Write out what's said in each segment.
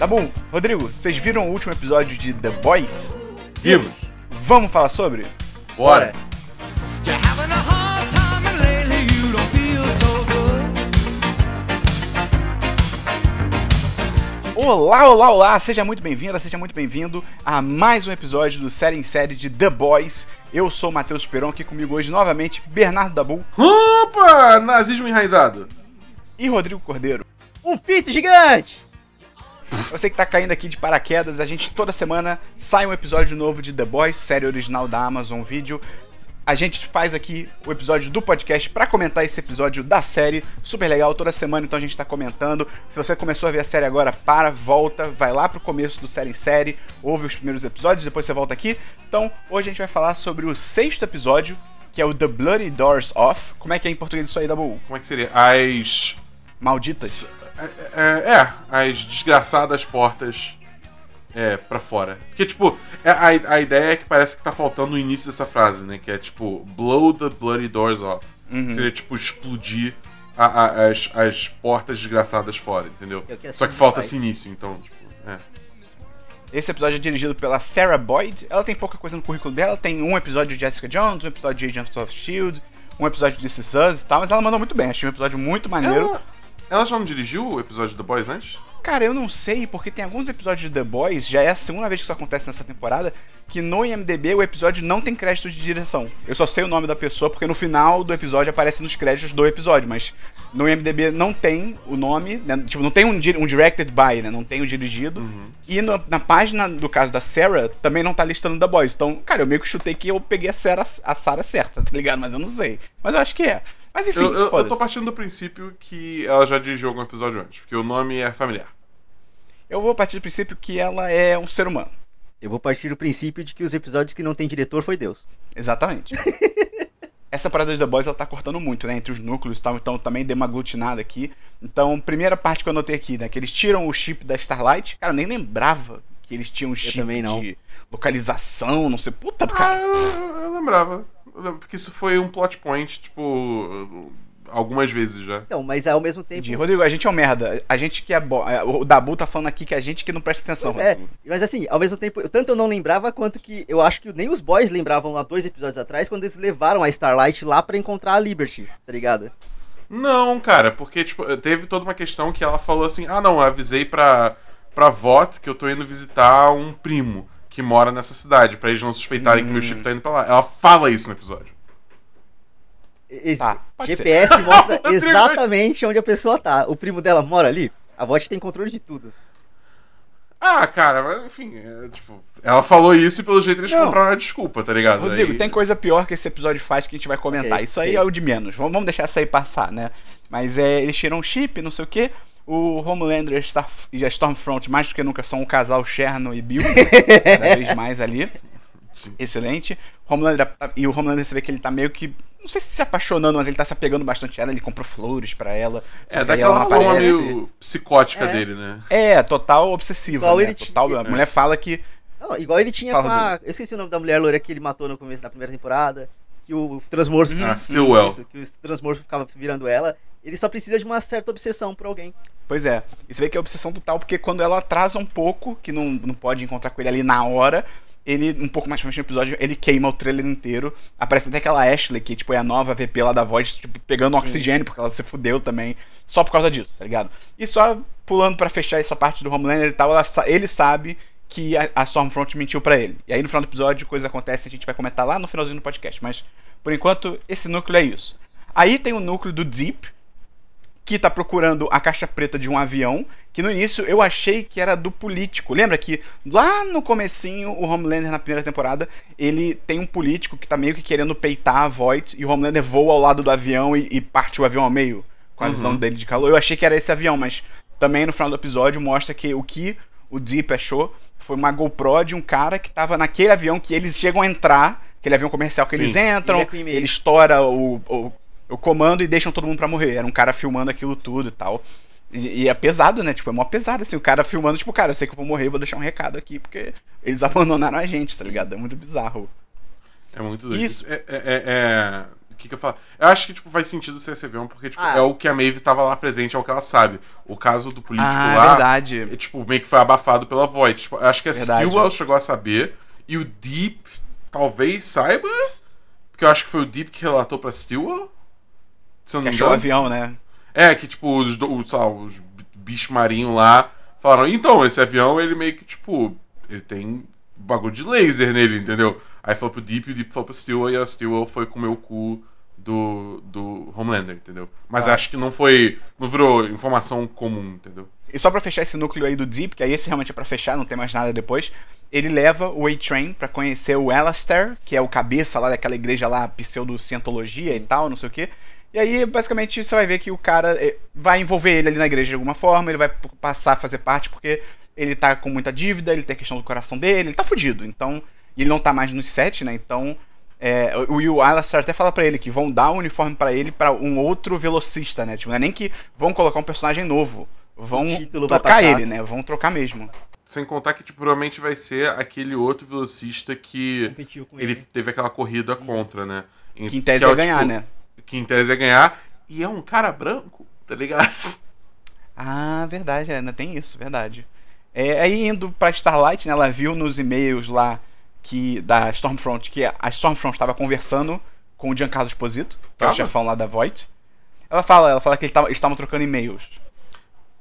Tá bom, Rodrigo, vocês viram o último episódio de The Boys? Vimos. Vamos falar sobre? Bora. Olá, olá, olá! Seja muito bem-vinda, seja muito bem-vindo a mais um episódio do Série em Série de The Boys. Eu sou o Matheus Peron, aqui comigo hoje novamente Bernardo Dabu Opa! Nazismo enraizado. e Rodrigo Cordeiro. Um pinto gigante! Você que tá caindo aqui de paraquedas, a gente toda semana sai um episódio novo de The Boys, série original da Amazon Video. A gente faz aqui o episódio do podcast pra comentar esse episódio da série, super legal, toda semana então a gente tá comentando. Se você começou a ver a série agora, para, volta, vai lá pro começo do série em série, ouve os primeiros episódios, depois você volta aqui. Então, hoje a gente vai falar sobre o sexto episódio, que é o The Bloody Doors Off. Como é que é em português isso aí, Dabu? Como é que seria? As. Malditas. É, é, é, as desgraçadas portas é, pra fora. Porque, tipo, é, a, a ideia é que parece que tá faltando o início dessa frase, né? Que é tipo, blow the bloody doors off. Seria tipo, explodir a- a- as, as portas desgraçadas fora, entendeu? É que a Só que falta esse início, então, tipo, é. Esse episódio é dirigido pela Sarah Boyd. Ela tem pouca coisa no currículo dela. Tem um episódio de Jessica Jones, um episódio de Agents of S.H.I.E.L.D., um episódio de This Is Us e tal. Mas ela mandou muito bem. Achei um episódio muito maneiro. Ela, ela já não dirigiu o episódio do Boys antes? Cara, eu não sei, porque tem alguns episódios de The Boys, já é a segunda vez que isso acontece nessa temporada, que no IMDB o episódio não tem crédito de direção. Eu só sei o nome da pessoa porque no final do episódio aparece nos créditos do episódio, mas no IMDB não tem o nome, né? Tipo, não tem um, um directed by, né? Não tem o dirigido. E no- na página do caso da Sarah também não tá listando The Boys. Então, cara, eu meio que chutei que eu peguei a Sarah, a Sarah certa, tá ligado? Mas eu não sei. Mas eu acho que é. Mas enfim, Eu, eu, eu tô partindo do princípio que ela já dirigiu algum episódio antes, porque o nome é familiar. eu vou partir do princípio que ela é um ser humano. Eu vou partir do princípio de que os episódios que não tem diretor foi Deus. Exatamente. Essa parada de The Boys ela tá cortando muito, né? Entre os núcleos e tal, então também dei uma aglutinada aqui. Então, primeira parte que eu anotei aqui, né? Que eles tiram o chip da Starlight. Cara, eu nem lembrava que eles tinham um chip de localização, não sei. Puta, Ah, cara. eu, eu lembrava. Porque isso foi um plot point, tipo, algumas vezes já. Então, mas ao mesmo tempo. Entendi. Rodrigo, a gente é um merda. A gente que é bom. é, O Dabu tá falando aqui que a gente que não presta atenção. Pois é, Rodrigo. mas assim, ao mesmo tempo, tanto eu não lembrava quanto que eu acho que nem os boys lembravam há dois episódios atrás quando eles levaram a Starlight lá pra encontrar a Liberty, tá ligado? Não, cara, porque, tipo, teve toda uma questão que ela falou assim: ah, não, eu avisei pra, pra VOT que eu tô indo visitar um primo que mora nessa cidade, pra eles não suspeitarem que meu chip tá indo pra lá. Ela fala isso no episódio. Esse pode GPS mostra exatamente onde a pessoa tá. O primo dela mora ali, a VOT tem controle de tudo. Ah, cara, mas, enfim, é, tipo, ela falou isso e pelo jeito eles Não. compraram a desculpa, tá ligado? Rodrigo, Aí- tem coisa pior que esse episódio faz que a gente vai comentar. Ok, Isso aí ok. é o de menos. Vamos, deixar essa aí passar, né? Mas é, eles tiram um chip, não sei o quê. O Homelander e a e a Stormfront, mais do que nunca, são um casal Cherno e Bill. cada vez mais ali. Sim. Excelente. Homelander, e o Homelander, você vê que ele tá meio que. Não sei se se apaixonando, mas ele tá se apegando bastante a ela. Ele comprou flores pra ela. É, daquela forma aparece. meio psicótica É. dele, né? É, total obsessiva. Igual né? ele total, tinha- A mulher fala que. Não, não, igual ele tinha Fala com a. Eu esqueci o nome da mulher loira que ele matou no começo da primeira temporada. Que o Transmorfo. Ah, Stillwell. Isso, que o Transmorfo ficava virando ela. Ele só precisa de uma certa obsessão por alguém. Pois é. E você vê que é obsessão total, porque quando ela atrasa um pouco, que não, não pode encontrar com ele ali na hora, ele, um pouco mais pra frente no episódio, ele queima o trailer inteiro. Aparece até aquela Ashley, que tipo, é a nova VP lá da voz, tipo, pegando oxigênio, porque ela se fudeu também, só por causa disso, tá ligado? E só pulando pra fechar essa parte do Homelander e tal, ela ele sabe que a, a Stormfront mentiu pra ele. E aí no final do episódio, coisa acontece, a gente vai comentar lá no finalzinho do podcast. Mas, por enquanto, esse núcleo é isso. Aí tem o núcleo do Deep, que tá procurando a caixa preta de um avião, que no início eu achei que era do político. Lembra que lá no comecinho, o Homelander na primeira temporada, ele tem um político que tá meio que querendo peitar a Voight, e o Homelander voa ao lado do avião e, e parte o avião ao meio, com a visão dele de calor. Eu achei que era esse avião, mas também no final do episódio mostra que o que o Deep achou foi uma GoPro de um cara que tava naquele avião que eles chegam a entrar, aquele avião comercial que Sim. eles entram, Ele é ele estoura o, o, o comando e deixam todo mundo pra morrer. Era um cara filmando aquilo tudo e tal. E, e é pesado, né? Tipo, é mó pesado, assim. O cara filmando, tipo, cara, eu sei que eu vou morrer, vou deixar um recado aqui, porque eles abandonaram a gente, tá ligado? É muito bizarro. É muito doido. Isso. É, é- é- é- que, que eu falo? Eu acho que, tipo, faz sentido ser esse avião, porque, tipo, Ah. é o que a Maeve tava lá presente, é o que ela sabe. O caso do político Ah, lá. verdade. é, tipo, meio que foi abafado pela Void. Tipo, eu acho que a Verdade. Stillwell chegou a saber. E o Deep talvez saiba. Porque eu acho que foi o Deep que relatou pra Stillwell. Se eu Que não me achou o engano. avião, né? É, que tipo, os, os, os bichos marinhos lá falaram, então, esse avião, ele meio que, tipo, ele tem bagulho de laser nele, entendeu? Aí falou pro Deep, e o Deep falou pro Stillwell, e a Stillwell foi comer o cu do, do Homelander, entendeu? Mas Ah. acho que não foi, não virou informação comum, entendeu? E só pra fechar esse núcleo aí do Deep, que aí esse realmente é pra fechar, não tem mais nada depois. Ele leva o A-Train pra conhecer o Alastair, que é o cabeça lá daquela igreja lá, pseudo-cientologia e tal, não sei o quê. E aí, basicamente, você vai ver que o cara eh, vai envolver ele ali na igreja de alguma forma, ele vai passar a fazer parte porque ele tá com muita dívida, ele tem a questão do coração dele, ele tá fudido. Então, e ele não tá mais nos sete, né? Então, é, o, o Alastair até fala pra ele que vão dar o uniforme pra ele pra um outro velocista, né? Tipo, não é nem que vão colocar um personagem novo. Vão trocar ele, né? Vão trocar mesmo. Sem contar que, tipo, provavelmente vai ser aquele outro velocista que Competiu com ele ele. teve aquela corrida contra, né? Que em tese é ia o, ganhar, tipo, né? Que em tese ia ganhar. E é um cara branco, tá ligado? Ah, verdade, é, ainda tem isso, verdade. É, aí indo pra Starlight, né, ela viu nos e-mails lá que da Stormfront que a Stormfront estava conversando com o Giancarlo Esposito, que é o chefão lá da Voight. Ela fala, ela fala que ele tava- eles estavam trocando e-mails.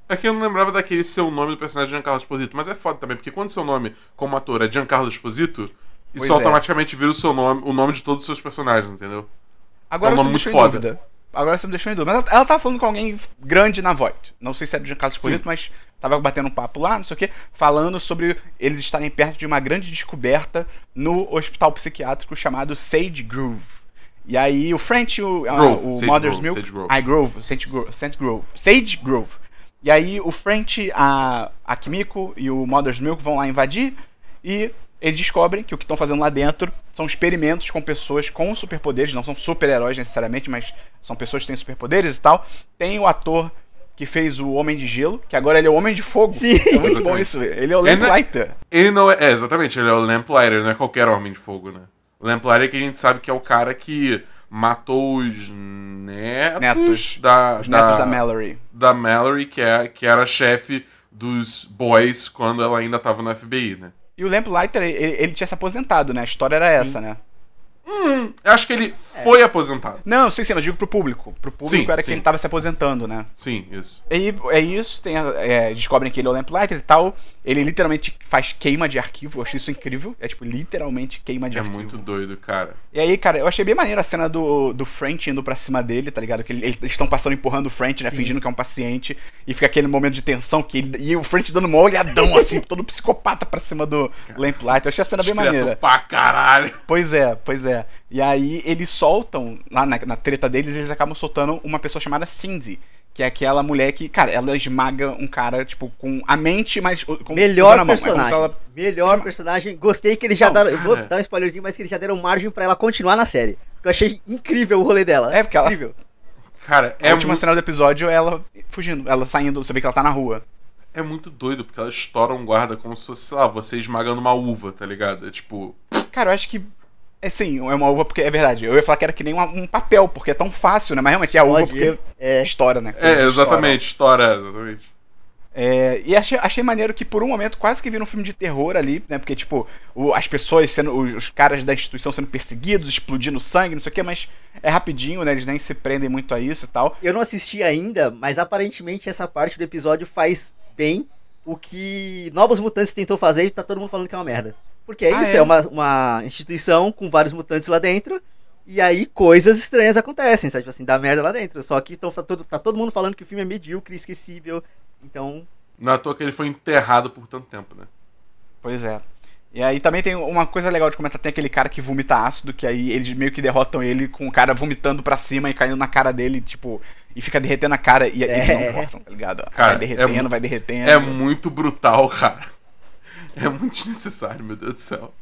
É que eu não lembrava daquele seu nome do personagem Giancarlo Esposito, mas é foda também, porque quando seu nome como ator é Giancarlo Esposito, Pois isso é. automaticamente vira o seu nome, o nome de todos os seus personagens, entendeu? Agora É um nome muito foda. dúvida. Agora você me deixou em dúvida. Mas ela, ela tava falando com alguém grande na Voight. Não sei se era o Giancarlo Esposito, Sim. mas tava batendo um papo lá, não sei o quê, falando sobre eles estarem perto de uma grande descoberta no hospital psiquiátrico chamado Sage Grove. E aí o French, o, a- Grove, o Sage Mother's Grove, Milk. Sage Grove. Ah, Grove, Sage Grove, Sage Grove. Sage Grove. E aí o French, a, a Kimiko e o Mother's Milk vão lá invadir e eles descobrem que o que estão fazendo lá dentro são experimentos com pessoas com superpoderes, não são super-heróis necessariamente, mas são pessoas que têm superpoderes e tal. Tem o ator que fez o Homem de Gelo, que agora ele é o Homem de Fogo. Sim. É muito bom Exatamente. isso. Ele é o não- Lamplighter. Ele não é, é, exatamente, ele é o Lamplighter, não é qualquer Homem de Fogo, né? O Lamplighter que a gente sabe que é o cara que matou os netos, Netos. da, Os netos da Mallory. da Mallory, que, é, que era chefe dos boys quando ela ainda tava no FBI, né? E o Lamplighter, ele, ele tinha se aposentado, né? A história era essa, né? Hum, eu acho que ele foi aposentado. Não, sim, sim, mas digo pro público. Pro público Sim, era sim. que ele tava se aposentando, né? Sim, isso. E é isso, tem, é, descobrem que ele é o Lamplighter e tal. Ele literalmente faz queima de arquivo, eu achei isso incrível. É tipo, literalmente queima de É arquivo. muito doido, cara. E aí, cara, eu achei bem maneiro a cena do, do French indo pra cima dele, tá ligado? Que ele- eles estão passando empurrando o French, né? Fingindo que é um paciente. E fica aquele momento de tensão que ele. E o French dando uma olhadão, assim, todo psicopata pra cima do Lamplighter. Eu achei a cena bem maneira. pra caralho. Pois é, pois é. E aí eles soltam, lá na, na treta deles, eles acabam soltando uma pessoa chamada Cindy. Que é aquela mulher que, cara, ela esmaga um cara, tipo, com a mente, mas com Melhor a mão. É personagem. ela- Melhor personagem. Gostei que eles já Não, deram. Eu vou cara. dar um spoilerzinho, mas que eles já deram margem pra ela continuar na série. Porque eu achei incrível o rolê dela. É, porque ela- Incrível. Cara, A é, última mu- cena do episódio é ela fugindo, ela saindo, você vê que ela tá na rua. é muito doido, porque ela estoura um guarda como se fosse, sei lá, você esmagando uma uva, tá ligado? É tipo. Cara, eu acho que. É sim, é uma uva porque é verdade. Eu ia falar que era que nem uma- um papel, porque é tão fácil, né? Mas realmente é a uva Pode porque ir. É. estoura, né? É, exatamente, estoura, exatamente. É, e achei, achei maneiro que por um momento quase que vira um filme de terror ali, né? Porque, tipo, o- as pessoas sendo. Os, os caras da instituição sendo perseguidos, explodindo sangue, não sei o quê, mas é rapidinho, né? Eles nem se prendem muito a isso e tal. Eu não assisti ainda, mas aparentemente essa parte do episódio faz bem o que Novos Mutantes tentou fazer e tá todo mundo falando que é uma merda. Porque é Ah, isso, é? é, uma, uma instituição com vários mutantes lá dentro. E aí coisas estranhas acontecem, sabe? Tipo assim, dá merda lá dentro. Só que então, tá, todo, tá todo mundo falando que o filme é medíocre, esquecível. Então, Não é à toa que ele foi enterrado por tanto tempo, né? Pois é. E aí também tem uma coisa legal de comentar, tem aquele cara que vomita ácido, que aí eles meio que derrotam ele com o cara vomitando pra cima e caindo na cara dele, tipo, e fica derretendo a cara e eles É. não cortam, tá ligado? Cara, vai derretendo, é vai derretendo. É muito brutal, cara. É muito desnecessário, meu Deus do céu.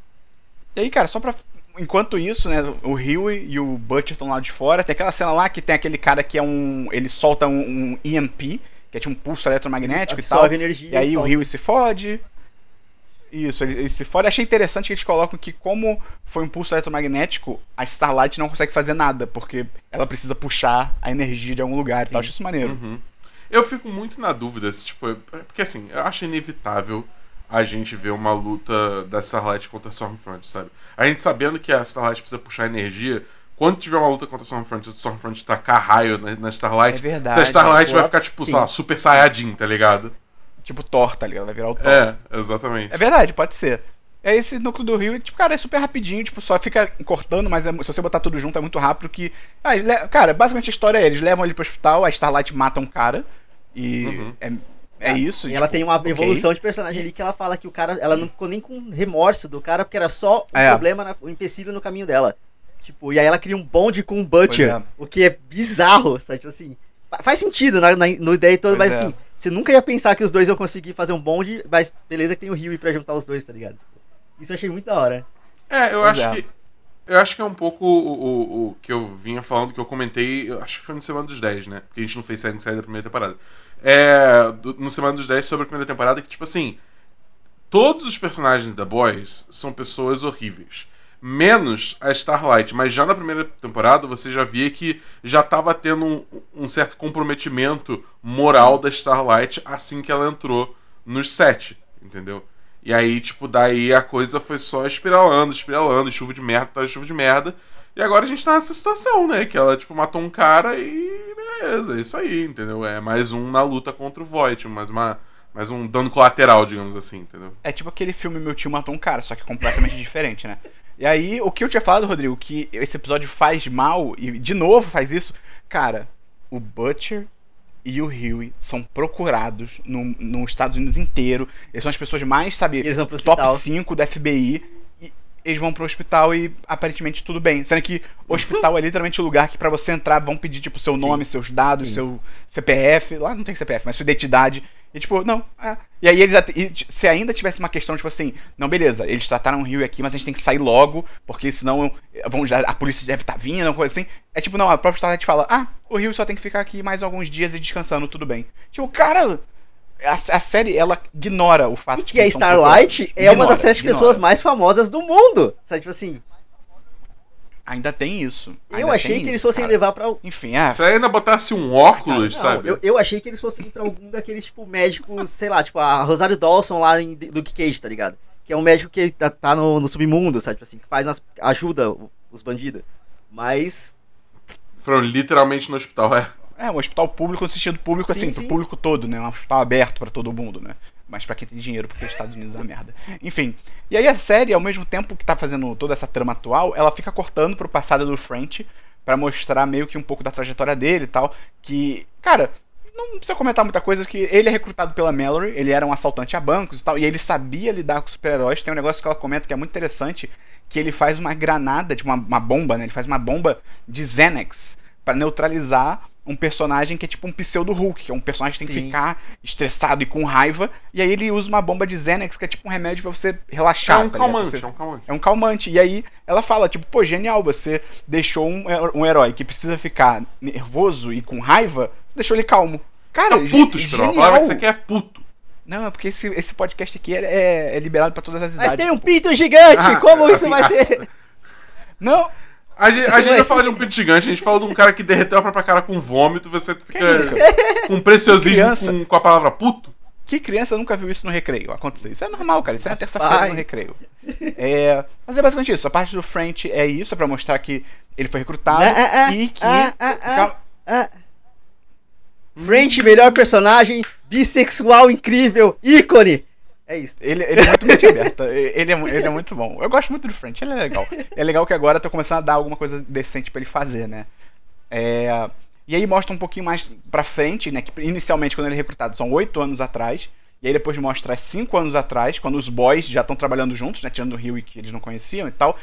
E aí, cara, só pra. Enquanto isso, né, o Huey e o Butcher estão lá de fora. Tem aquela cena lá que tem aquele cara que é um. Ele solta um, um EMP, que é tipo um pulso eletromagnético e tal. energia E aí o solta. Huey se fode. Isso, ele, ele se fode. Achei interessante que eles colocam que, como foi um impulso eletromagnético, a Starlight não consegue fazer nada, porque ela precisa puxar a energia de algum lugar e tal. Acho isso maneiro. Uhum. Eu fico muito na dúvida, se, tipo, é- porque assim, eu acho inevitável a gente ver uma luta da Starlight contra a Stormfront, sabe? A gente sabendo que a Starlight precisa puxar energia, quando tiver uma luta contra a Stormfront e o Stormfront tacar raio na, na Starlight, É verdade, se a Starlight vai ficar, tipo, sim. sei lá, super saiyajin, tá ligado? Tipo Thor, tá ligado? Vai virar o Thor. É, exatamente. É verdade, pode ser. É esse núcleo do Rio, tipo, cara, é super rapidinho, tipo, só fica cortando, mas é- se você botar tudo junto é muito rápido que. Ah, cara, basicamente a história é: eles levam ele pro hospital, a Starlight mata um cara. E Uhum. é, é isso. E tipo, ela tem uma evolução de personagem ali que ela fala que o cara, ela não ficou nem com remorso do cara, porque era só um É. problema, na- um empecilho no caminho dela. Tipo, e aí ela cria um bonde com o Butcher, é. o que é bizarro, sabe? Tipo assim, fa- faz sentido na, na, no ideia toda, Pois mas é. assim, você nunca ia pensar que os dois iam conseguir fazer um bonde, mas beleza que tem o Rio pra juntar os dois, tá ligado? Isso eu achei muito da hora. É, eu Pois acho é. que. Eu acho que é um pouco o, o, o que eu vinha falando, que eu comentei, acho que foi no Semana dos 10, né? Porque a gente não fez série em série da primeira temporada. É. do- no Semana dos 10 sobre a primeira temporada, que, tipo assim. Todos os personagens da Boys são pessoas horríveis. Menos a Starlight. Mas já na primeira temporada você já via que já tava tendo um, um certo comprometimento moral da Starlight assim que ela entrou nos sete. Entendeu? E aí, tipo, daí a coisa foi só espiralando, espiralando, chuva de merda, tá chuva de merda. E agora a gente tá nessa situação, né? Que ela, tipo, matou um cara e beleza, é isso aí, entendeu? É mais um na luta contra o Void, mais, uma, mais um dano colateral, digamos assim, entendeu? É tipo aquele filme Meu Tio Matou um Cara, só que completamente diferente, né? E aí, o que eu tinha falado, Rodrigo, que esse episódio faz mal, e de novo faz isso, cara, o Butcher e o Huey são procurados no, nos Estados Unidos inteiro. Eles são as pessoas mais, sabe, top hospital. 5 da FBI. E eles vão pro hospital e aparentemente tudo bem. Sendo que o hospital é literalmente o lugar que pra você entrar vão pedir, tipo, seu nome, seus dados, Sim. seu CPF. Lá não tem CPF, mas sua identidade. E tipo, não, é. E aí eles e, se ainda tivesse uma questão, tipo assim, não, beleza, eles trataram o Rio aqui, mas a gente tem que sair logo, porque senão vão, já- a polícia deve estar vindo, uma coisa assim. É tipo, não, a própria Starlight fala, ah, o Rio só tem que ficar aqui mais alguns dias e descansando, tudo bem. Tipo, cara, a, a série, ela ignora o fato E de que a eles são Starlight é uma das Ignora, sete ignora. pessoas mais famosas do mundo. Sabe, tipo assim, Ainda tem isso. eu ainda achei tem que eles isso, fossem cara. levar pra. Enfim, é. Se ainda botasse um óculos, Não, sabe? eu, eu achei que eles fossem pra algum daqueles, tipo, médicos, sei lá, tipo, a Rosário Dawson lá em Luke Cage, tá ligado? Que é um médico que tá, tá no, no submundo, sabe? Tipo assim, que faz as, ajuda os bandidos. Mas. Foram literalmente no hospital, é. É, um hospital público no sentido público, Sim, assim, sim. pro público todo, né? Um hospital aberto pra todo mundo, né? Mas pra quem tem dinheiro, porque os Estados Unidos é uma merda. Enfim. E aí a série, ao mesmo tempo que tá fazendo toda essa trama atual, ela fica cortando pro passado do French pra mostrar meio que um pouco da trajetória dele e tal. Que, cara, não precisa comentar muita coisa, que ele é recrutado pela Mallory, ele era um assaltante a bancos e tal, e ele sabia lidar com super-heróis. Tem um negócio que ela comenta que é muito interessante, que ele faz uma granada, tipo uma, uma bomba, né? Ele faz uma bomba de Xanax pra neutralizar um personagem que é tipo um pseudo Hulk, que é um personagem que tem que Sim. ficar estressado e com raiva, e aí ele usa uma bomba de Xanax, que é tipo um remédio pra você relaxar. é um tá calmante, você- é um calmante. é um calmante. E aí ela fala, tipo, pô, genial, você deixou um, um herói que precisa ficar nervoso e com raiva, você deixou ele calmo. Cara, Tá puto, ge- Esperão. A genial. palavra que você quer é puto. Não, é porque esse, esse podcast aqui é, é- é liberado pra todas as Mas idades. tem um pinto gigante! Ah, como isso vai assim, ser? Não, A gente, a gente não Mas- fala de um pinto gigante, a gente fala de um cara que derreteu a própria cara com vômito, você fica com preciosismo com, com a palavra puto. que criança nunca viu isso no recreio acontecer? Isso é normal, cara. Isso é na terça-feira no recreio. É, mas é basicamente isso. A parte do French é isso, é pra mostrar que ele foi recrutado Ah, ah, e que. ah, ah, ah. Ah. French, melhor personagem, bissexual incrível, ícone! É isso. Ele, ele é muito mente aberta. Ele é, ele é muito bom. Eu gosto muito do French, ele é legal. É legal que agora eu tô começando a dar alguma coisa decente pra ele fazer, né? É, e aí mostra um pouquinho mais pra frente, né? Que inicialmente, quando ele é recrutado, são oito anos atrás. E aí depois mostra cinco anos atrás, quando os boys já estão trabalhando juntos, né? Tirando o Rio que eles não conheciam e tal.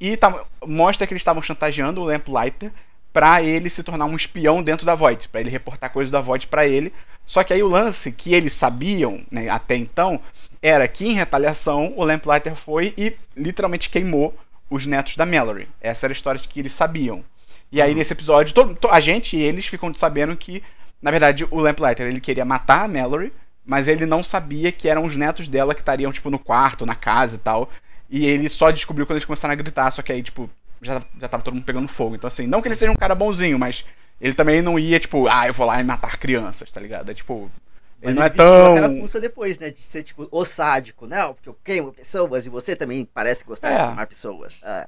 E tá- mostra que eles estavam chantageando o Lamplighter pra ele se tornar um espião dentro da Void, pra ele reportar coisas da Void pra ele. Só que aí o lance que eles sabiam, né, até então, era que em retaliação o Lamplighter foi e literalmente queimou os netos da Mallory. Essa era a história que eles sabiam. E aí nesse episódio, todo- to- a gente e eles ficam sabendo que, na verdade, o Lamplighter ele queria matar a Mallory mas ele não sabia que eram os netos dela que estariam, tipo, no quarto, na casa e tal. E ele só descobriu quando eles começaram a gritar, só que aí, tipo, já, já tava todo mundo pegando fogo. Então, assim, não que ele seja um cara bonzinho, mas ele também não ia, tipo, ah, eu vou lá e matar crianças, tá ligado? É tipo. Ele Mas não é vestiu a tão. carapuça depois, né? De ser tipo o sádico, não, porque eu queimo pessoas e você também parece gostar É. de queimar pessoas. É.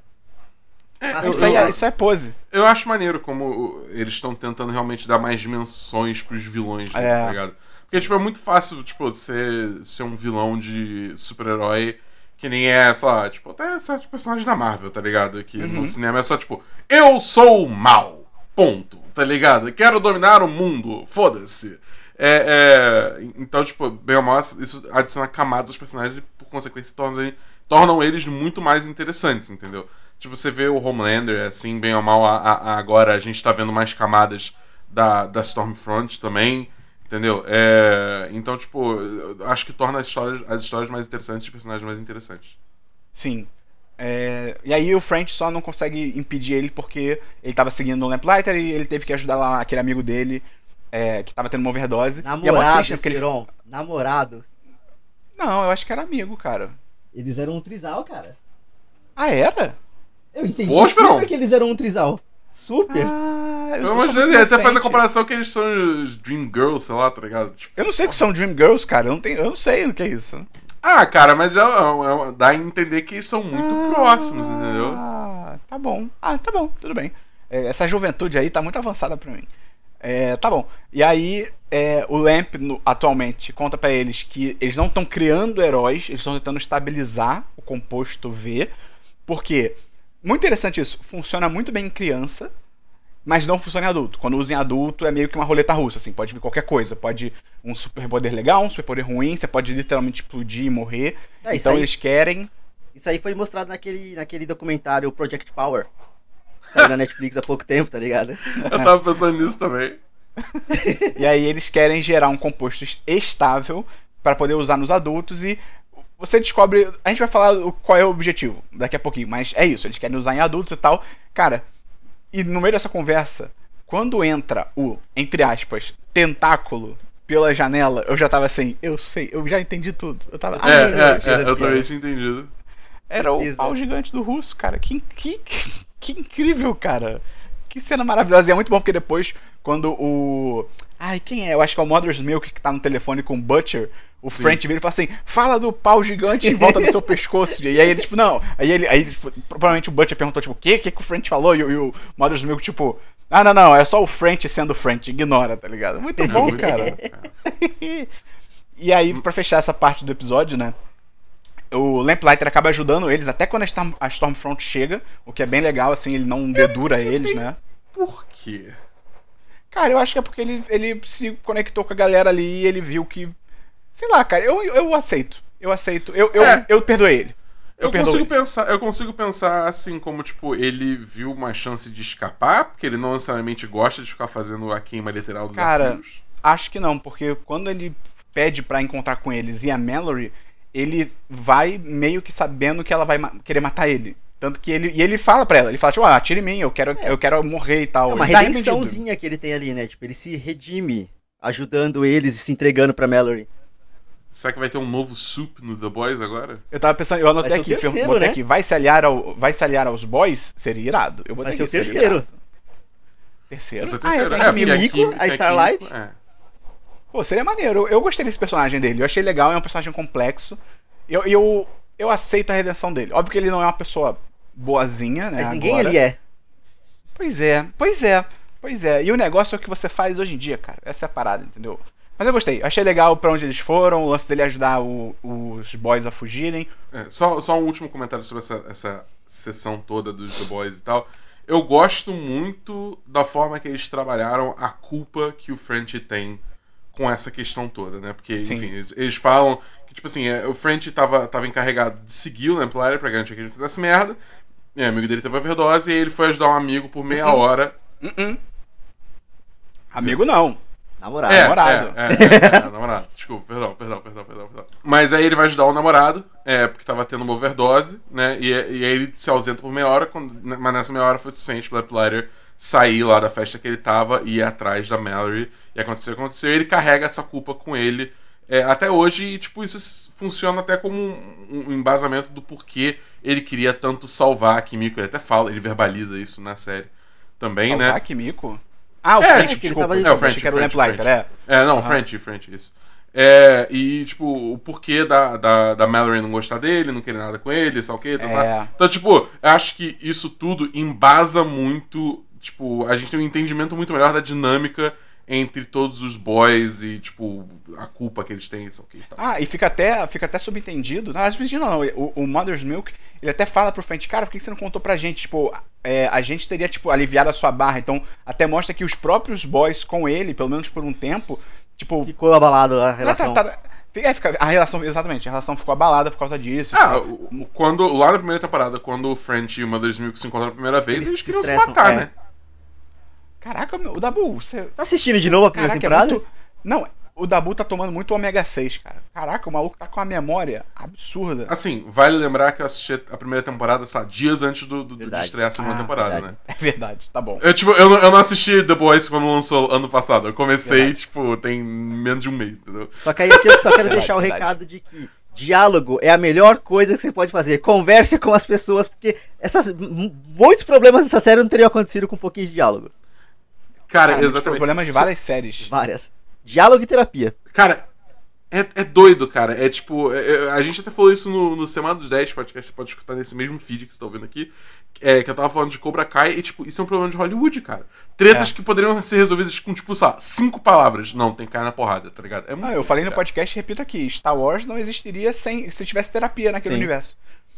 Mas eu- Isso aí eu- é, isso é pose. Eu acho maneiro como eles estão tentando realmente dar mais dimensões pros vilões, né, É. tá ligado? Porque, tipo, é muito fácil, tipo, ser, ser um vilão de super-herói que nem é, sei lá, tipo, até certos personagens da Marvel, tá ligado? Que no cinema é só, tipo, eu sou o mal, ponto, tá ligado? Quero dominar o mundo, foda-se. É, é, então, tipo, bem ou mal, isso adiciona camadas aos personagens e, por consequência, tornam, ele- tornam eles muito mais interessantes, entendeu? Tipo, você vê o Homelander, assim, bem ou mal, a- a- agora a gente tá vendo mais camadas da, da Stormfront também, entendeu? É, então, tipo, eu acho que torna as histórias, as histórias mais interessantes e os personagens mais interessantes. Sim. É, e aí o French só não consegue impedir ele porque ele tava seguindo o Lamplighter e ele teve que ajudar lá aquele amigo dele é, que tava tendo uma overdose. E é Namorado, triste, ele... Namorado. Não, eu acho que era amigo, cara. Eles eram um trisal, cara. Ah, era? Eu entendi Pô, super que eles eram um trisal. Super. Ah, eu, ele até faz a comparação que eles são os Dream Girls, sei lá, tá ligado? Tipo, Eu não sei o que são Dream Girls, cara. Eu não, tenho, eu não sei o que é isso. ah, cara, mas é, é- é- dá a entender que eles são muito próximos, entendeu? Ah, tá bom. Ah, tá bom, tudo bem. É, essa juventude aí tá muito avançada pra mim. É, tá bom. E aí, é, o Lamp no- atualmente conta pra eles que eles não estão criando heróis, eles estão tentando estabilizar o composto V. Porque, muito interessante isso, funciona muito bem em criança, mas não funciona em adulto. Quando usa em adulto é meio que uma roleta russa, assim, pode vir qualquer coisa. Pode um superpoder legal, um superpoder ruim, você pode literalmente explodir e morrer. É, então aí- eles querem. Isso aí foi mostrado naquele, naquele documentário Project Power. Saiu na Netflix há pouco tempo, tá ligado? Eu tava pensando nisso também. E aí eles querem gerar um composto estável para poder usar nos adultos e você descobre. A gente vai falar qual é o objetivo daqui a pouquinho, mas é isso, eles querem usar em adultos e tal. Cara, e no meio dessa conversa, quando entra o, entre aspas, tentáculo pela janela, eu já tava assim, eu sei, eu já entendi tudo. Eu tava. ah, É, Deus, é, certeza é, eu também era. tinha entendido. Era o pau gigante do russo, cara. Que, que, que incrível, cara. Que cena maravilhosa. E é muito bom porque depois, quando o. Ai, quem é? Eu acho que é o Mother's Milk que tá no telefone com o Butcher. O French vira e fala assim: fala do pau gigante em volta do seu pescoço. E aí ele, tipo, não. Aí ele. Aí, tipo, provavelmente o Butcher perguntou, tipo, o que, que o French falou? E, o- e o Mother's Milk, tipo. Ah, não, não, é só o French sendo French, ignora, tá ligado? Muito bom, cara. e aí, pra fechar essa parte do episódio, né? O Lamplighter acaba ajudando eles até quando a Stormfront chega, o que é bem legal, assim, ele não dedura eles, né? Por quê? Cara, eu acho que é porque ele, ele se conectou com a galera ali e ele viu que. Sei lá, cara, eu, eu aceito. Eu aceito. Eu, eu, É. eu perdoei ele. Eu, perdoei. consigo pensar, eu consigo pensar assim como tipo ele viu uma chance de escapar, porque ele não necessariamente gosta de ficar fazendo a queima literal dos Cara, arquivos. Acho que não, porque quando ele pede pra encontrar com eles e a Mallory, ele vai meio que sabendo que ela vai ma- querer matar ele. Tanto que ele. E ele fala pra ela, ele fala, tipo, ah, atira em mim, eu quero, eu quero morrer e tal. É uma Ele tá redençãozinha que ele tem ali, né? Tipo, ele se redime ajudando eles e se entregando pra Mallory. Será que vai ter um novo soup no The Boys agora? Eu tava pensando, eu anotei aqui, terceiro, botei né? aqui, vai se aliar ao, vai se aliar aos boys? Seria irado. Eu botei Vai ser o terceiro. Terceiro? Esse é o Ah, terceiro. é, é, Kimiko, Kim- a Starlight. É. Pô, seria maneiro. Eu, eu gostei desse personagem dele. Eu achei legal, é um personagem complexo. Eu, eu, eu aceito a redenção dele. Óbvio que ele não é uma pessoa boazinha, né? Mas ninguém agora. ali é. Pois é, pois é, pois é. E o negócio é o que você faz hoje em dia, cara. Essa é a parada, entendeu? Mas eu gostei. Achei legal pra onde eles foram, o lance dele ajudar o- os boys a fugirem. É, só, só um último comentário sobre essa, essa sessão toda dos The Boys e tal. Eu gosto muito da forma que eles trabalharam a culpa que o French tem com essa questão toda, né? Porque, Sim. enfim, eles, eles falam que, tipo assim, é, o French tava, tava encarregado de seguir o Lamplighter pra garantir que ele fizesse merda. E o amigo dele teve overdose e ele foi ajudar um amigo por meia hora. Amigo não. Namorado. É, namorado. É, é, é, é, namorado. Desculpa, perdão, perdão, perdão, perdão, perdão. Mas aí ele vai ajudar o namorado, é, porque tava tendo uma overdose, né? E, e aí ele se ausenta por meia hora, quando- mas nessa meia hora foi suficiente pro Lamplighter sair lá da festa que ele tava e ir atrás da Mallory. E aconteceu o que aconteceu. E ele carrega essa culpa com ele é, até hoje, e, tipo, isso funciona até como um, um embasamento do porquê ele queria tanto salvar a Kimiko. Ele até fala, ele verbaliza isso na série também, né? Ah, Kimiko? Ah, o É, French, que ele tava- É, o French, que era o French, Lamplighter, French. é. É, não, Aham. French, French, isso. É, e, tipo, o porquê da, da, da Mallory não gostar dele, não querer nada com ele, sabe o quê? tá, tá. É. Então, tipo, eu acho que isso tudo embasa muito. Tipo, a gente tem um entendimento muito melhor da dinâmica entre todos os boys e, tipo, a culpa que eles têm, sabe o quê? e tal. Ah, e fica até, fica até subentendido. Não, subentendido não. O, o Mother's Milk, ele até fala pro French, cara, por que você não contou pra gente? Tipo, é, a gente teria, tipo, aliviado a sua barra. Então, até mostra que os próprios boys com ele, pelo menos por um tempo, tipo. Ficou abalado a não é relação. fica- é, fica- a relação, exatamente, a relação ficou abalada por causa disso. Ah, o- o- quando, lá na primeira temporada, quando o French e o Mother's Milk se encontraram a primeira vez, Eles eles, se queriam se estressam, matar, é. né? Caraca, meu, o Dabu, você. Tá assistindo de novo a primeira Caraca, é temporada? muito. Não, o Dabu tá tomando muito ômega 6, cara. Caraca, o maluco tá com a memória absurda. Assim, vale lembrar que eu assisti a primeira temporada, sabe, dias antes do, do- de Verdade. estrear a segunda Ah, temporada, verdade. né? É verdade, tá bom. Eu, tipo, eu, não- eu não assisti The Boys quando lançou ano passado. Eu comecei, Verdade. tipo, tem menos de um mês, entendeu? Só que aí aqui eu só quero deixar o Verdade. recado de que diálogo é a melhor coisa que você pode fazer. Converse com as pessoas, porque essas, muitos problemas dessa série não teriam acontecido com um pouquinho de diálogo. Cara, Cara, exatamente. problemas de várias séries. Várias. Diálogo e terapia. Cara, é, é doido, cara. É tipo. é- é- a gente até falou isso no, no Semana dos 10 podcast, você pode escutar nesse mesmo feed que você tá ouvindo aqui. É, que eu tava falando de Cobra Kai e, tipo, isso é um problema de Hollywood, cara. Tretas É. que poderiam ser resolvidas com, tipo, sei lá, cinco palavras. Não, tem que cair na porrada, tá ligado? É muito Ah, eu falei no complicado. podcast e repito aqui: Star Wars não existiria sem se tivesse terapia naquele Sim. universo.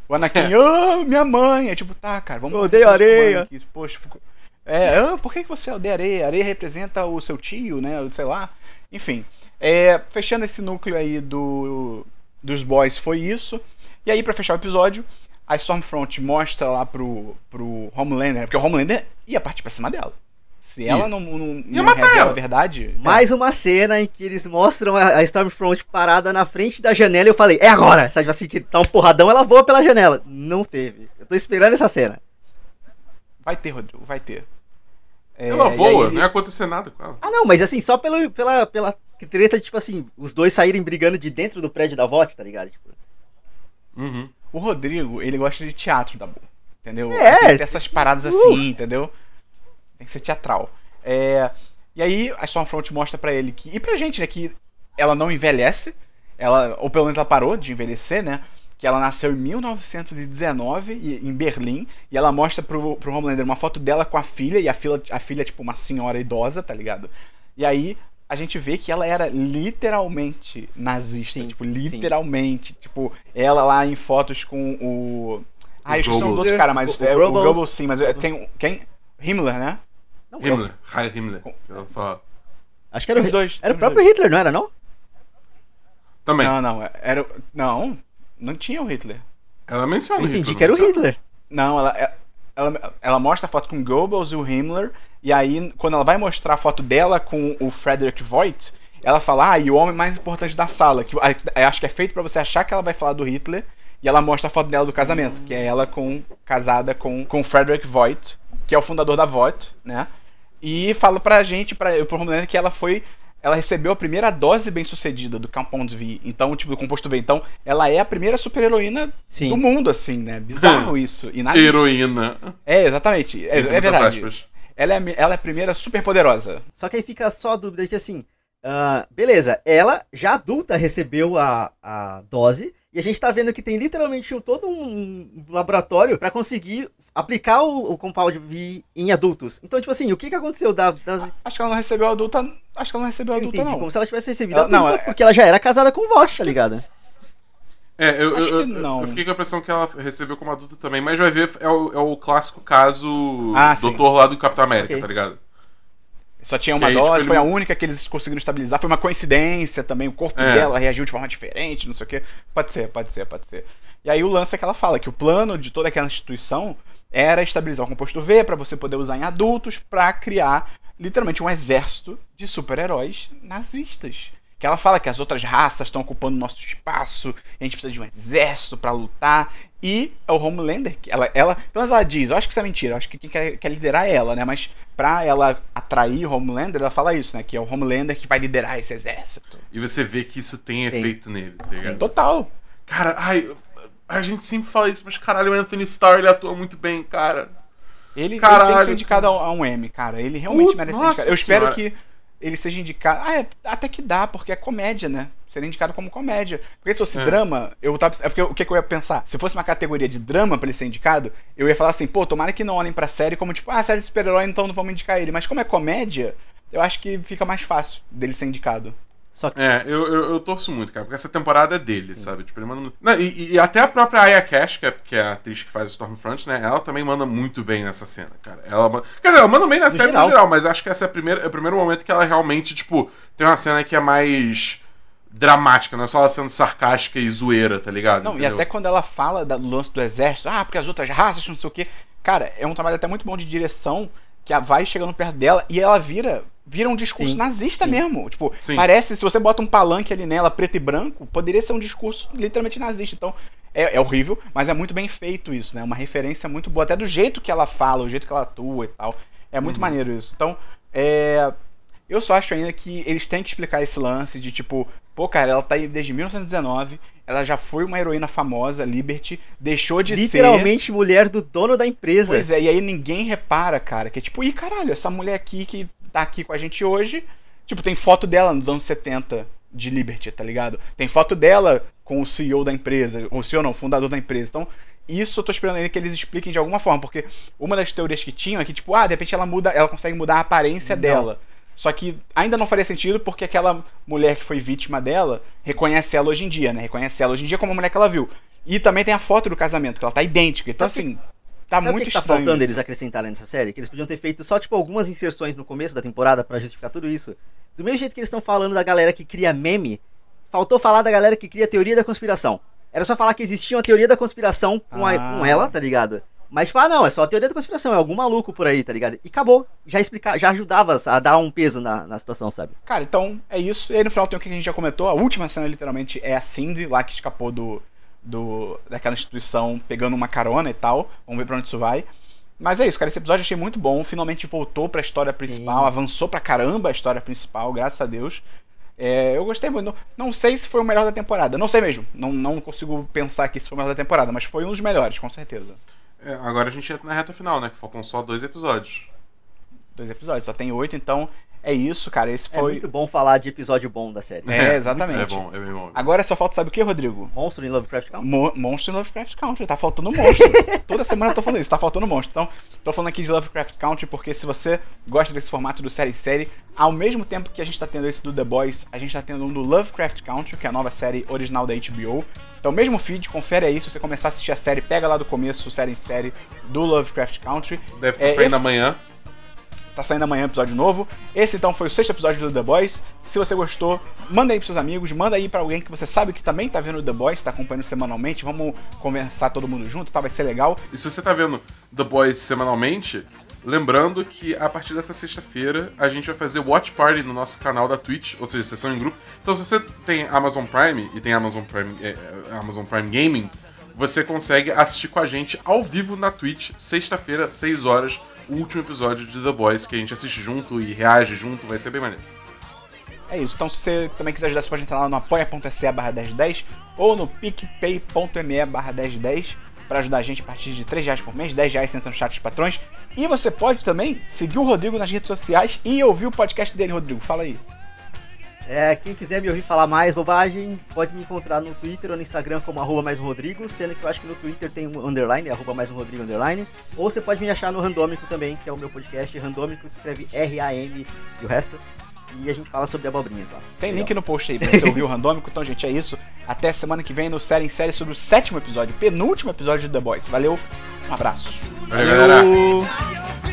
O Anakin, ah, minha mãe. É tipo, tá, cara, vamos Eu odeio areia. Poxa, ficou... É, ah, por que você odeia areia? Areia representa o seu tio, né? Sei lá. Enfim. É, fechando esse núcleo aí do, dos boys, foi isso. E aí, pra fechar o episódio, a Stormfront mostra lá pro, pro Homelander, porque o Homelander ia partir pra cima dela. Se ela não, não, não revela ela. a verdade. Mais uma cena em que eles mostram a, a Stormfront parada na frente da janela e eu falei, é agora! Sabe assim, que tá um porradão, ela voa pela janela. Não teve. Eu tô esperando essa cena. Vai ter, Rodrigo, vai ter. É, Ela voa, aí- não ia acontecer nada com ela. Ah, não, mas assim, só pelo, pela, pela treta, tipo assim, os dois saírem brigando de dentro do prédio da VOT, tá ligado? Tipo, Uhum. O Rodrigo, ele gosta de teatro da boa. Entendeu? É. Tem que ter essas paradas assim, entendeu? Tem que ser teatral. É, E aí a Stormfront mostra pra ele que. E pra gente, né? Que ela não envelhece. Ela, ou pelo menos ela parou de envelhecer, né? Que ela nasceu em 1919 e- em Berlim. E ela mostra pro, pro Homelander uma foto dela com a filha. E a filha, a filha é tipo uma senhora idosa, tá ligado? E aí a gente vê que ela era literalmente nazista. Sim, tipo, sim. literalmente. Tipo, ela lá em fotos com o. Ah, eu esqueci o outro cara, mas O- é, o Goebbels. Goebbels sim, mas é, tem. um- Quem? Himmler, né? não, Himmler, Heil Himmler. fala. Acho que era o, Os dois, era o próprio Hitler, não era não? Também. Não, não. Era. Não, não tinha o Hitler. Ela menciona Eu entendi Hitler, que era o? Hitler. Não, ela, é, ela, ela mostra a foto com o Goebbels e o Himmler, e aí, quando ela vai mostrar a foto dela com o Frederick Voigt, ela fala, ah, e o homem mais importante da sala, que acho que é feito pra você achar que ela vai falar do Hitler, e ela mostra a foto dela do casamento, que é ela com casada com, com o Frederick Voigt, que é o fundador da Voigt, né? E fala pra gente, pra, pro Homelander, que ela foi. Ela recebeu a primeira dose bem sucedida do Compound V, então, tipo, do composto V. Então, ela é a primeira super-heroína Sim. do mundo, assim, né? Bizarro isso. E nada Heroína. é, exatamente. É, é verdade. aspas. Ela é, ela é a primeira super poderosa. Só que aí fica só a dúvida de que assim, ah, beleza, ela já adulta recebeu a, a dose e a gente tá vendo que tem literalmente todo um laboratório pra conseguir aplicar o, o Compound V em adultos. Então, tipo assim, o que que aconteceu da, das... Acho que ela não recebeu a adulta. Acho que ela não recebeu adulta, entendi, não. como se ela tivesse recebido Ela- adulta, não, é- porque ela já era casada com o Voss, tá ligado? É, eu, Acho eu, que eu- não. eu fiquei com a impressão que ela recebeu como adulta também, mas vai ver, é o, é o clássico caso Ah, sim. doutor lá do Capitão América, Ok. tá ligado? Só tinha uma aí, dose, tipo, ele- foi a única que eles conseguiram estabilizar. Foi uma coincidência também. O corpo É. dela reagiu de forma diferente, não sei o quê. Pode ser, pode ser, pode ser. E aí o lance é que ela fala que o plano de toda aquela instituição era estabilizar o composto V pra você poder usar em adultos pra criar literalmente um exército de super-heróis nazistas. Que ela fala que as outras raças estão ocupando nosso espaço, a gente precisa de um exército pra lutar. E é o Homelander, que ela, ela, pelo menos ela diz, eu acho que isso é mentira, eu acho que quem quer, quer liderar é ela, né? Mas pra ela atrair o Homelander, ela fala isso, né? Que é o Homelander que vai liderar esse exército. E você vê que isso tem Tem. efeito nele, tá ligado? Total. Cara, ai, a gente sempre fala isso, mas caralho, o Anthony Starr, ele atua muito bem, cara. Ele, ele tem Caralho, que ser indicado a, a um M, cara. Ele realmente Uh, merece ser indicado. Eu espero senhora. que ele seja indicado. Ah, é, até que dá, porque é comédia, né? Seria indicado como comédia. Porque se fosse É. drama, eu tava. É porque o que, que eu ia pensar? Se fosse uma categoria de drama pra ele ser indicado, eu ia falar assim, pô, tomara que não olhem pra série como tipo, ah, série de super-herói, então não vamos indicar ele. Mas como é comédia, eu acho que fica mais fácil dele ser indicado. Só que É, eu, eu, eu torço muito, cara, porque essa temporada é dele, sabe? Tipo, ele manda. Não, e, e até a própria Aya Cash, que é, que é a atriz que faz o Stormfront, né? Ela também manda muito bem nessa cena, cara. Ela manda... Quer dizer, ela manda bem na série geral. no geral, mas acho que essa é, primeira, é o primeiro momento que ela realmente, tipo, tem uma cena que é mais dramática, não é só ela sendo sarcástica e zoeira, tá ligado? Não, e Entendeu? até quando ela fala do lance do exército, ah, porque as outras raças, não sei o quê. Cara, é um trabalho até muito bom de direção que vai chegando perto dela e ela vira vira um discurso Sim, nazista sim. mesmo. Tipo, Sim. parece, se você bota um palanque ali nela, preto e branco, poderia ser um discurso literalmente nazista. Então, é, é horrível, mas é muito bem feito isso, né? Uma referência muito boa, até do jeito que ela fala, o jeito que ela atua e tal. É muito maneiro isso. Então, é. Eu só acho ainda que eles têm que explicar esse lance de tipo, pô, cara, ela tá aí desde 1919, ela já foi uma heroína famosa, Liberty, deixou de ser. literalmente mulher do dono da empresa. Pois é, e aí ninguém repara, cara, que é tipo, ih, caralho, essa mulher aqui que tá aqui com a gente hoje, tipo, tem foto dela nos anos 70 de Liberty, tá ligado? Tem foto dela com o CEO da empresa, ou o CEO não, o fundador da empresa. Então, isso eu tô esperando ainda que eles expliquem de alguma forma, porque uma das teorias que tinham é que, tipo, ah, de repente ela muda, ela consegue mudar a aparência Não. dela. Só que ainda não faria sentido porque aquela mulher que foi vítima dela reconhece ela hoje em dia, né? Reconhece ela hoje em dia como a mulher que ela viu. E também tem a foto do casamento, que ela tá idêntica. Então, Sabe assim, tá Sabe o muito que, que tá faltando isso. eles acrescentarem nessa série? Que eles podiam ter feito só, tipo, algumas inserções no começo da temporada pra justificar tudo isso. Do mesmo jeito que eles estão falando da galera que cria meme, faltou falar da galera que cria teoria da conspiração. Era só falar que existia uma teoria da conspiração com, a- Ah. com ela, tá ligado? Mas, tipo, ah, não, é só a teoria da conspiração, é algum maluco por aí, tá ligado? E acabou. Já explica, já ajudava a dar um peso na, na situação, sabe? Cara, então é isso. E aí no final tem o que a gente já comentou. A última cena, literalmente, é a Cindy, lá que escapou do, do daquela instituição pegando uma carona e tal. Vamos ver pra onde isso vai. Mas é isso, cara. Esse episódio eu achei muito bom. Finalmente voltou pra história principal. Sim. Avançou pra caramba a história principal, graças a Deus. É, eu gostei muito. Não, não sei se foi o melhor da temporada. Não sei mesmo. Não, não consigo pensar que isso foi o melhor da temporada. Mas foi um dos melhores, com certeza. É, agora a gente entra na reta final, né? Que faltam só dois episódios. Dois episódios. Só tem oito, então é isso, cara. Esse É foi. muito bom falar de episódio bom da série. É, exatamente. É bom, é bem bom. Agora só falta, sabe o que, Rodrigo? Monstro em Lovecraft Country. Mo monstro em Lovecraft Country. Tá faltando monstro. Toda semana eu tô falando isso, tá faltando monstro. Então, tô falando aqui de Lovecraft Country porque se você gosta desse formato do série em série, ao mesmo tempo que a gente tá tendo esse do The Boys, a gente tá tendo um do Lovecraft Country, que é a nova série original da HBO. Então, mesmo feed, confere aí. Se você começar a assistir a série, pega lá do começo, o série em série do Lovecraft Country. Deve estar É, saindo esse- amanhã. Tá saindo amanhã episódio novo. Esse então foi o sexto episódio do The Boys. Se você gostou, manda aí pros seus amigos, manda aí pra alguém que você sabe que também tá vendo The Boys, tá acompanhando semanalmente. Vamos conversar todo mundo junto, tá? Vai ser legal. E se você tá vendo The Boys semanalmente, lembrando que a partir dessa sexta-feira a gente vai fazer Watch Party no nosso canal da Twitch, ou seja, sessão em grupo. Então se você tem Amazon Prime e tem Amazon Prime, é, é, Amazon Prime Gaming, você consegue assistir com a gente ao vivo na Twitch, sexta-feira, 6 horas, último episódio de The Boys, que a gente assiste junto e reage junto, vai ser bem maneiro. É isso. Então, se você também quiser ajudar, você pode entrar lá no apoia.se barra 1010 ou no picpay.me barra 1010 para ajudar a gente a partir de 3 reais por mês, 10 reais no chat dos patrões. E você pode também seguir o Rodrigo nas redes sociais e ouvir o podcast dele, Rodrigo. Fala aí. É, quem quiser me ouvir falar mais bobagem, pode me encontrar no Twitter ou no Instagram como arroba mais um Rodrigo, sendo que eu acho que no Twitter tem um underline, arroba mais um Rodrigo underline. Ou você pode me achar no Randômico também, que é o meu podcast. Randômico se escreve R-A-M e o resto. E a gente fala sobre abobrinhas lá. Tem Legal. link no post aí pra você ouvir o randômico. Então, gente, é isso. Até semana que vem no Série em Série sobre o sétimo episódio, penúltimo episódio de The Boys. Valeu, um abraço. Valeu, galera! Fire